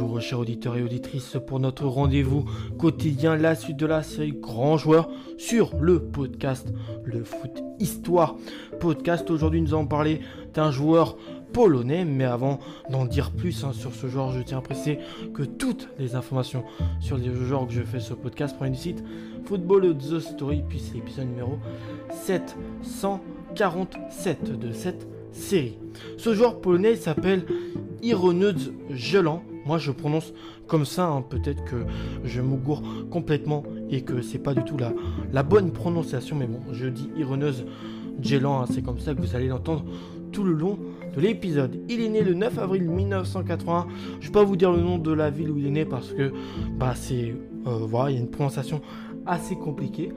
Bonjour chers auditeurs et auditrices pour notre rendez-vous quotidien, la suite de la série Grand Joueur sur le podcast Le Foot Histoire. Podcast, aujourd'hui nous allons parler d'un joueur polonais, mais avant d'en dire plus hein, sur ce joueur, je tiens à préciser que toutes les informations sur les joueurs que je fais sur le podcast proviennent du site Football The Story, puis c'est l'épisode numéro 747 de cette série. Ce joueur polonais s'appelle Ironeusz Gelan. Moi je prononce comme ça, hein. peut-être que je m'ougoure complètement et que c'est pas du tout la, bonne prononciation, mais bon, je dis Ironeusz Gelan, hein. c'est comme ça que vous allez l'entendre tout le long de l'épisode. Il est né le 9 avril 1981. Je vais pas vous dire le nom de la ville où il est né parce que bah c'est euh, voilà, il y a une prononciation assez compliquée.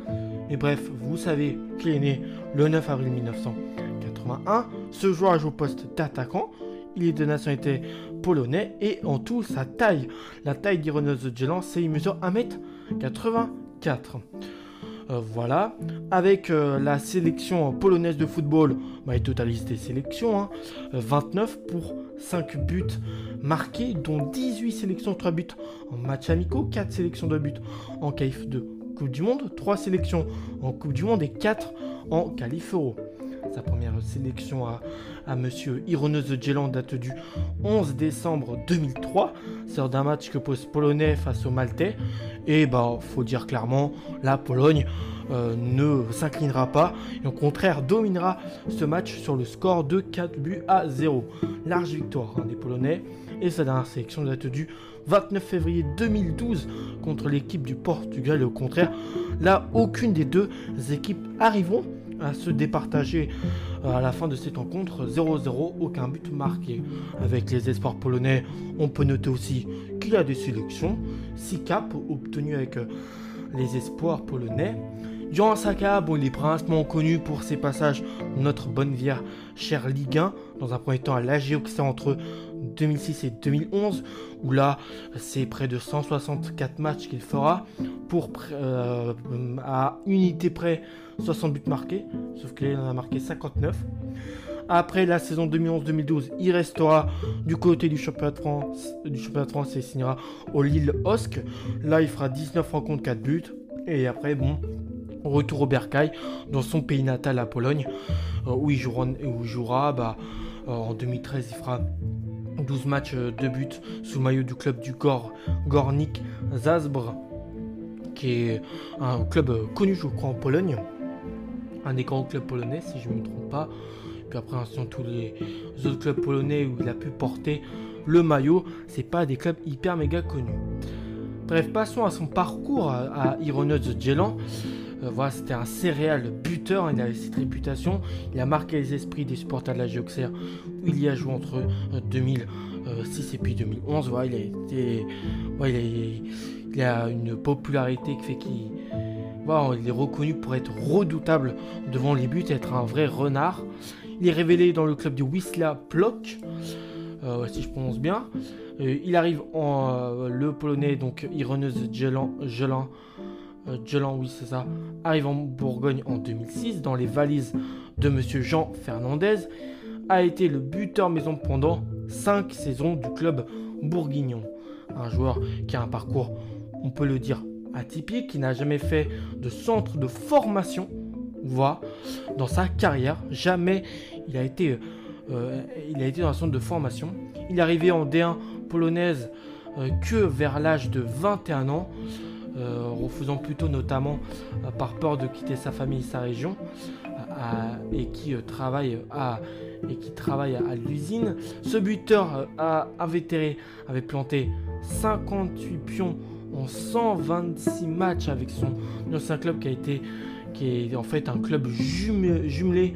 Mais bref, vous savez qu'il est né le 9 avril 1981. Ce joueur joue au poste d'attaquant. Il est de nationalité polonais et en tout sa taille. La taille d'Ironeusz Jelan, c'est il mesure 1m84. Euh, voilà. Avec euh, la sélection polonaise de football, bah, il totalise des sélections. 29 hein. pour 5 buts marqués, dont 18 sélections, 3 buts en match amicaux, 4 sélections de buts en qualif de Coupe du Monde, 3 sélections en Coupe du Monde et 4 en qualif euro. Sa première sélection à, Monsieur Ironeuse Djelan date du 11 décembre 2003. C'est d'un match que pose Polonais face au Maltais. Et bah, faut dire clairement, la Pologne euh, ne s'inclinera pas et au contraire dominera ce match sur le score de 4 buts à 0. Large victoire hein, des Polonais et sa dernière sélection date du 29 février 2012 contre l'équipe du Portugal et au contraire, là aucune des deux équipes arriveront à se départager à la fin de cette rencontre 0-0, aucun but marqué. Avec les espoirs polonais, on peut noter aussi qu'il y a des sélections, 6 caps obtenus avec euh, les espoirs polonais. Durant sa bon, il est principalement connu pour ses passages notre bonne vieille chère Ligue 1, dans un premier temps à l'AG entre 2006 et 2011, où là, c'est près de 164 matchs qu'il fera, pour euh, à unité près 60 buts marqués, sauf qu'il en a marqué 59. Après la saison 2011-2012, il restera du côté du championnat de France, du championnat de France et signera au Lille Osc. Là, il fera 19 rencontres, 4 buts. Et après, bon, retour au Bercail, dans son pays natal, la Pologne, euh, où il jouera, où il jouera bah, euh, en 2013, il fera 12 matchs euh, de but sous maillot du club du Gor, Gornik Zazbr, qui est un club connu, je crois, en Pologne. Un des grands clubs polonais, si je ne me trompe pas. Puis après, sont tous les autres clubs polonais où il a pu porter le maillot, c'est pas des clubs hyper méga connus. Bref, passons à son parcours à, à Ironeusz Djelan. Euh, voilà, c'était un céréal buteur, il avait cette réputation. Il a marqué les esprits des supporters de la Géoxère où il y a joué entre 2006 euh, et puis 2011. Voilà, il, a une popularité qui fait qu'il est reconnu pour être redoutable devant les buts, être un vrai renard. Il est révélé dans le club du Wisla Plock, euh, si je prononce bien. il arrive en le polonais, donc Jelan, Jelan euh, oui c'est ça, arrive en Bourgogne en 2006 dans les valises de Monsieur Jean Fernandez, a été le buteur maison pendant 5 saisons du club bourguignon. Un joueur qui a un parcours, on peut le dire, atypique, qui n'a jamais fait de centre de formation, voit dans sa carrière, jamais il a été, euh, dans un centre de formation. Il est arrivé en D1 polonaise euh, que vers l'âge de 21 ans. Euh, refusant plutôt notamment euh, par peur de quitter sa famille sa région, euh, et qui travaille à à, l'usine. Ce buteur avait, avait planté 58 pions en 126 matchs avec son ancien club qui a été qui est en fait un club jumelé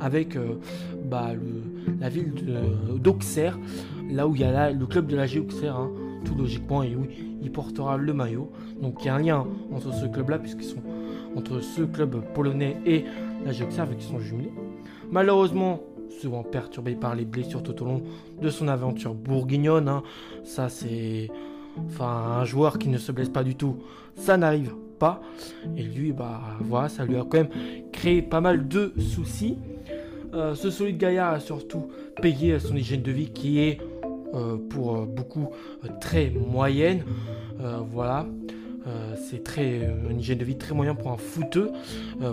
avec bah, la ville d'Auxerre, là où il y a le club de la Auxerre, hein, tout logiquement, et oui, il portera le maillot. Donc il y a un lien entre ce club-là, puisqu'ils sont entre ce club polonais et la Auxerre, qui sont jumelés. Malheureusement, souvent perturbé par les blessures tout au long de son aventure bourguignonne, hein. ça c'est... Enfin, un joueur qui ne se blesse pas du tout, ça n'arrive pas. Et lui, bah voilà, ça lui a quand même créé pas mal de soucis. Euh, ce solide gaillard a surtout payé son hygiène de vie qui est pour beaucoup très moyenne. voilà. c'est très une hygiène de vie très moyen pour un footeux,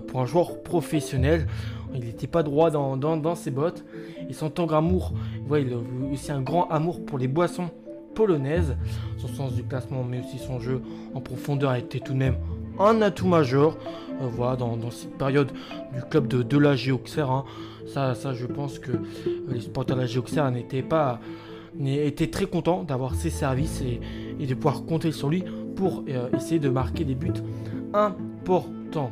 pour un joueur professionnel. Il n'était pas droit dans, dans, ses bottes. Et son tendre amour, il a aussi un grand amour pour les boissons polonaises. Son sens du classement, mais aussi son jeu en profondeur a été tout de même un atout majeur. Euh, voilà, dans, cette période du club de, de la Géoxer. Hein. Ça, ça, je pense que les supporters de la Géoxer n'étaient pas étaient très contents d'avoir ses services et, de pouvoir compter sur lui pour euh, essayer de marquer des buts importants.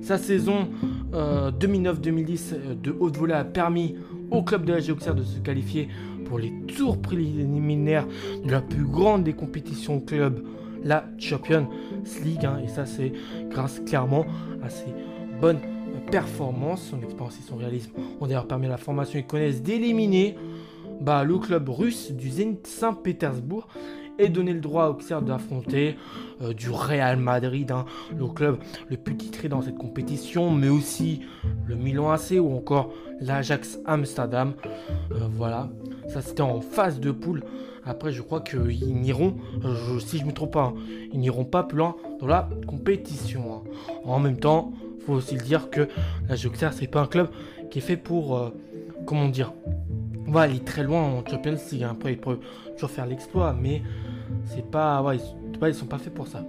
Sa saison 2009-2010 euh, de haute volée a permis au club de la Géoxer de se qualifier pour les tours préliminaires de la plus grande des compétitions club la Champions League. Hein, et ça, c'est grâce clairement à ses bonnes performances. Son expérience et son réalisme ont d'ailleurs permis à la formation connaissent d'éliminer bah, le club russe du Zenit Saint-Pétersbourg et donner le droit à Auxerre d'affronter euh, du Real Madrid, hein, le club le plus titré dans cette compétition, mais aussi le Milan AC ou encore l'Ajax Amsterdam. Euh, voilà, ça c'était en phase de poule. Après, je crois qu'ils n'iront, si je ne me trompe pas, hein, ils n'iront pas plus loin dans la compétition. Hein. En même temps, faut aussi le dire que la Auxerre, c'est pas un club qui est fait pour, euh, comment dire, va aller très loin en Champions League. Après, ils peuvent toujours faire l'exploit, mais c'est pas, ouais, ils, ils sont pas faits pour ça.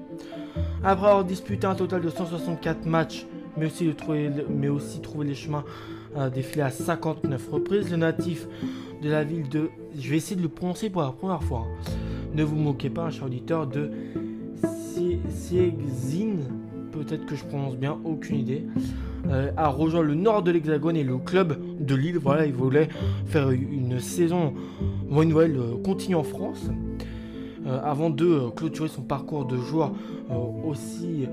Après avoir disputé un total de 164 matchs, mais aussi, trouver, les chemins à défiler à 59 reprises, le natif de la ville de. Je vais essayer de le prononcer pour la première fois. Hein. Ne vous moquez pas, cher auditeur, de Siegzin. Peut-être que je prononce bien, aucune idée. Euh, a rejoint le nord de l'Hexagone et le club de Lille. Voilà, il voulait faire une saison, une nouvelle euh, continue en France. Euh, avant de clôturer son parcours de joueur aussi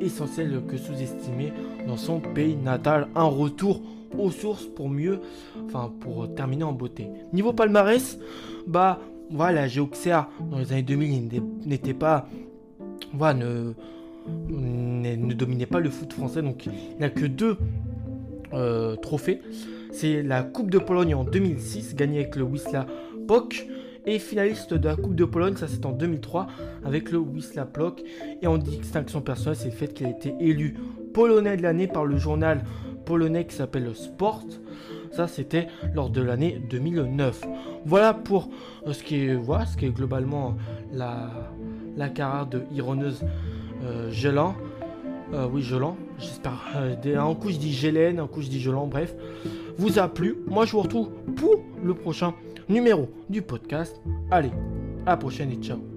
essentiel que sous-estimé dans son pays natal. Un retour aux sources pour mieux, enfin pour terminer en beauté. Niveau palmarès, bah voilà, Géoxer dans les années 2000 n'était pas, voilà, ne, ne, dominait pas le foot français, donc il n'a que deux euh, trophées. C'est la Coupe de Pologne en 2006, gagnée avec le Wisla Pok, et finaliste de la Coupe de Pologne, ça c'est en 2003 avec le Wisla Plock. Et en distinction personnelle, c'est le fait qu'il a été élu polonais de l'année par le journal polonais qui s'appelle Sport. Ça, c'était lors de l'année 2009. Voilà pour euh, ce qui est, globalement la, la carrière de Ironeuse euh, Gelan. Euh, oui, Gelan, j'espère. un coup je dis Gélène, un coup je dis Gelan, bref. Vous a plu. Moi, je vous retrouve pour le prochain numéro du podcast. Allez, à la prochaine et ciao.